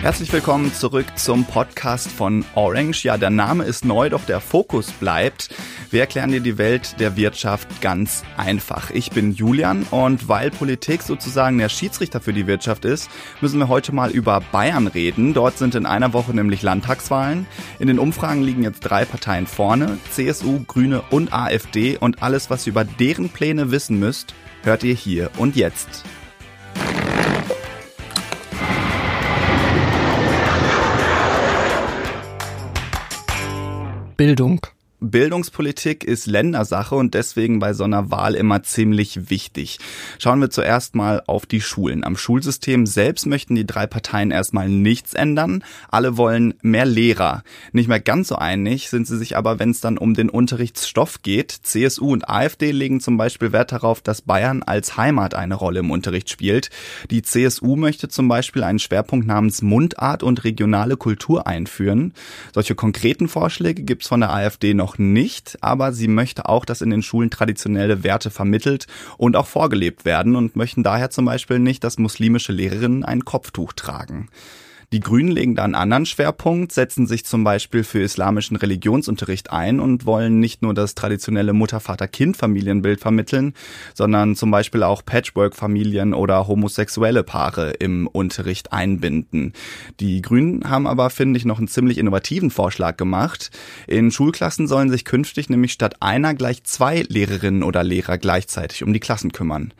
Herzlich willkommen zurück zum Podcast von Orange. Ja, der Name ist neu, doch der Fokus bleibt. Wir erklären dir die Welt der Wirtschaft ganz einfach. Ich bin Julian und weil Politik sozusagen der Schiedsrichter für die Wirtschaft ist, müssen wir heute mal über Bayern reden. Dort sind in einer Woche nämlich Landtagswahlen. In den Umfragen liegen jetzt drei Parteien vorne, CSU, Grüne und AfD und alles, was ihr über deren Pläne wissen müsst, hört ihr hier und jetzt. Bildung. Bildungspolitik ist Ländersache und deswegen bei so einer Wahl immer ziemlich wichtig. Schauen wir zuerst mal auf die Schulen. Am Schulsystem selbst möchten die drei Parteien erstmal nichts ändern. Alle wollen mehr Lehrer. Nicht mehr ganz so einig sind sie sich aber, wenn es dann um den Unterrichtsstoff geht. CSU und AfD legen zum Beispiel Wert darauf, dass Bayern als Heimat eine Rolle im Unterricht spielt. Die CSU möchte zum Beispiel einen Schwerpunkt namens Mundart und regionale Kultur einführen. Solche konkreten Vorschläge gibt's von der AfD noch noch nicht, aber sie möchte auch, dass in den Schulen traditionelle Werte vermittelt und auch vorgelebt werden und möchten daher zum Beispiel nicht, dass muslimische Lehrerinnen ein Kopftuch tragen. Die Grünen legen da einen anderen Schwerpunkt, setzen sich zum Beispiel für islamischen Religionsunterricht ein und wollen nicht nur das traditionelle Mutter-Vater-Kind-Familienbild vermitteln, sondern zum Beispiel auch Patchwork-Familien oder homosexuelle Paare im Unterricht einbinden. Die Grünen haben aber, finde ich, noch einen ziemlich innovativen Vorschlag gemacht. In Schulklassen sollen sich künftig nämlich statt einer gleich zwei Lehrerinnen oder Lehrer gleichzeitig um die Klassen kümmern.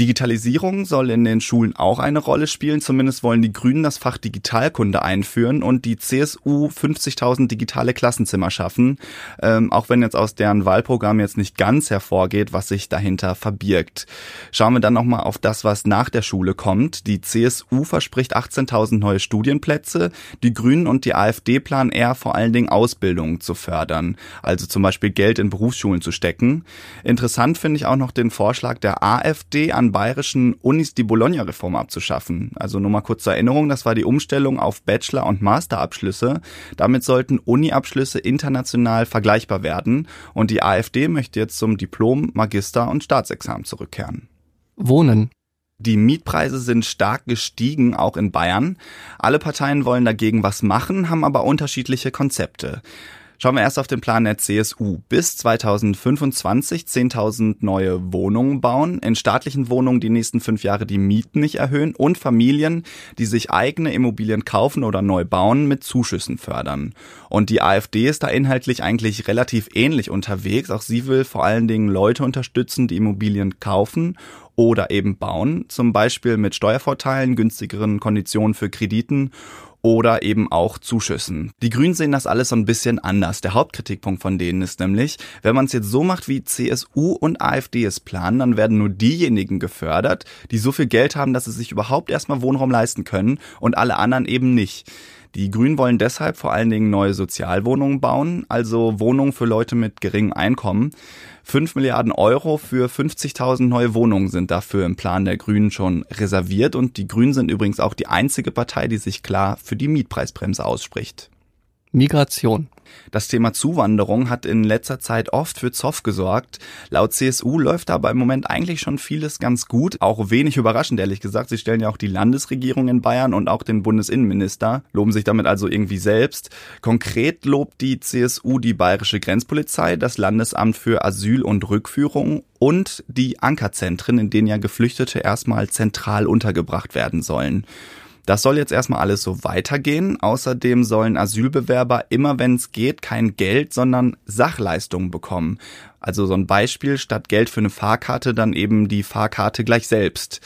Digitalisierung soll in den Schulen auch eine Rolle spielen. Zumindest wollen die Grünen das Fach Digitalkunde einführen und die CSU 50.000 digitale Klassenzimmer schaffen. Ähm, auch wenn jetzt aus deren Wahlprogramm jetzt nicht ganz hervorgeht, was sich dahinter verbirgt. Schauen wir dann nochmal auf das, was nach der Schule kommt. Die CSU verspricht 18.000 neue Studienplätze. Die Grünen und die AfD planen eher vor allen Dingen Ausbildung zu fördern. Also zum Beispiel Geld in Berufsschulen zu stecken. Interessant finde ich auch noch den Vorschlag der AfD an an bayerischen Unis die Bologna-Reform abzuschaffen. Also nur mal kurz zur Erinnerung, das war die Umstellung auf Bachelor- und Masterabschlüsse. Damit sollten Uni-Abschlüsse international vergleichbar werden und die AfD möchte jetzt zum Diplom, Magister- und Staatsexamen zurückkehren. Wohnen. Die Mietpreise sind stark gestiegen, auch in Bayern. Alle Parteien wollen dagegen was machen, haben aber unterschiedliche Konzepte. Schauen wir erst auf den Plan der CSU. Bis 2025 10.000 neue Wohnungen bauen, in staatlichen Wohnungen die nächsten fünf Jahre die Mieten nicht erhöhen und Familien, die sich eigene Immobilien kaufen oder neu bauen, mit Zuschüssen fördern. Und die AfD ist da inhaltlich eigentlich relativ ähnlich unterwegs. Auch sie will vor allen Dingen Leute unterstützen, die Immobilien kaufen oder eben bauen, zum Beispiel mit Steuervorteilen, günstigeren Konditionen für Krediten oder eben auch Zuschüssen. Die Grünen sehen das alles so ein bisschen anders. Der Hauptkritikpunkt von denen ist nämlich, wenn man es jetzt so macht, wie CSU und AfD es planen, dann werden nur diejenigen gefördert, die so viel Geld haben, dass sie sich überhaupt erstmal Wohnraum leisten können und alle anderen eben nicht. Die Grünen wollen deshalb vor allen Dingen neue Sozialwohnungen bauen, also Wohnungen für Leute mit geringem Einkommen. 5 Milliarden Euro für 50.000 neue Wohnungen sind dafür im Plan der Grünen schon reserviert und die Grünen sind übrigens auch die einzige Partei, die sich klar für die Mietpreisbremse ausspricht. Migration. Das Thema Zuwanderung hat in letzter Zeit oft für Zoff gesorgt. Laut CSU läuft aber im Moment eigentlich schon vieles ganz gut. Auch wenig überraschend, ehrlich gesagt. Sie stellen ja auch die Landesregierung in Bayern und auch den Bundesinnenminister, loben sich damit also irgendwie selbst. Konkret lobt die CSU die bayerische Grenzpolizei, das Landesamt für Asyl und Rückführung und die Ankerzentren, in denen ja Geflüchtete erstmal zentral untergebracht werden sollen. Das soll jetzt erstmal alles so weitergehen. Außerdem sollen Asylbewerber immer, wenn es geht, kein Geld, sondern Sachleistungen bekommen. Also so ein Beispiel, statt Geld für eine Fahrkarte dann eben die Fahrkarte gleich selbst.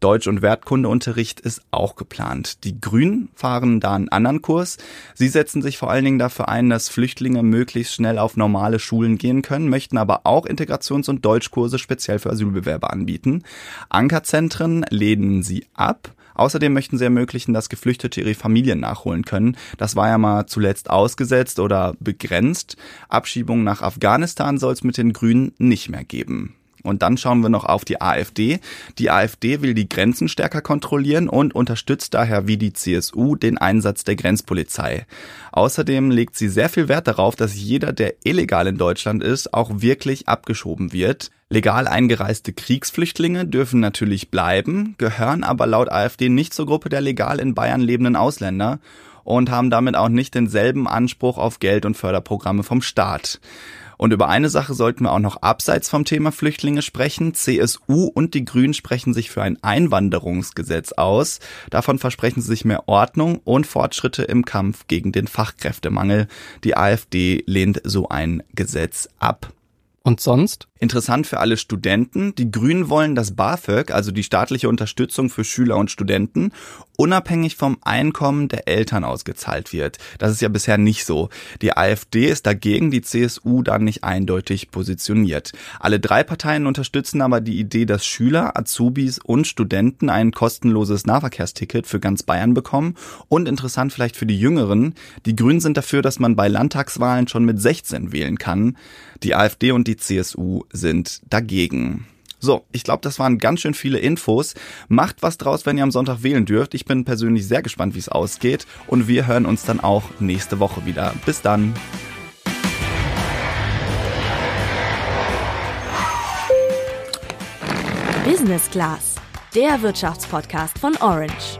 Deutsch- und Wertkundeunterricht ist auch geplant. Die Grünen fahren da einen anderen Kurs. Sie setzen sich vor allen Dingen dafür ein, dass Flüchtlinge möglichst schnell auf normale Schulen gehen können, möchten aber auch Integrations- und Deutschkurse speziell für Asylbewerber anbieten. Ankerzentren lehnen sie ab. Außerdem möchten sie ermöglichen, dass Geflüchtete ihre Familien nachholen können. Das war ja mal zuletzt ausgesetzt oder begrenzt. Abschiebungen nach Afghanistan soll es mit den Grünen nicht mehr geben. Und dann schauen wir noch auf die AfD. Die AfD will die Grenzen stärker kontrollieren und unterstützt daher wie die CSU den Einsatz der Grenzpolizei. Außerdem legt sie sehr viel Wert darauf, dass jeder, der illegal in Deutschland ist, auch wirklich abgeschoben wird. Legal eingereiste Kriegsflüchtlinge dürfen natürlich bleiben, gehören aber laut AfD nicht zur Gruppe der legal in Bayern lebenden Ausländer und haben damit auch nicht denselben Anspruch auf Geld und Förderprogramme vom Staat. Und über eine Sache sollten wir auch noch abseits vom Thema Flüchtlinge sprechen. CSU und die Grünen sprechen sich für ein Einwanderungsgesetz aus. Davon versprechen sie sich mehr Ordnung und Fortschritte im Kampf gegen den Fachkräftemangel. Die AfD lehnt so ein Gesetz ab. Und sonst? Interessant für alle Studenten. Die Grünen wollen, dass BAföG, also die staatliche Unterstützung für Schüler und Studenten, unabhängig vom Einkommen der Eltern ausgezahlt wird. Das ist ja bisher nicht so. Die AfD ist dagegen, die CSU dann nicht eindeutig positioniert. Alle drei Parteien unterstützen aber die Idee, dass Schüler, Azubis und Studenten ein kostenloses Nahverkehrsticket für ganz Bayern bekommen. Und interessant vielleicht für die Jüngeren, die Grünen sind dafür, dass man bei Landtagswahlen schon mit 16 wählen kann. Die AfD und die CSU sind dagegen. So, ich glaube, das waren ganz schön viele Infos. Macht was draus, wenn ihr am Sonntag wählen dürft. Ich bin persönlich sehr gespannt, wie es ausgeht. Und wir hören uns dann auch nächste Woche wieder. Bis dann. Business Class, der Wirtschaftspodcast von Orange.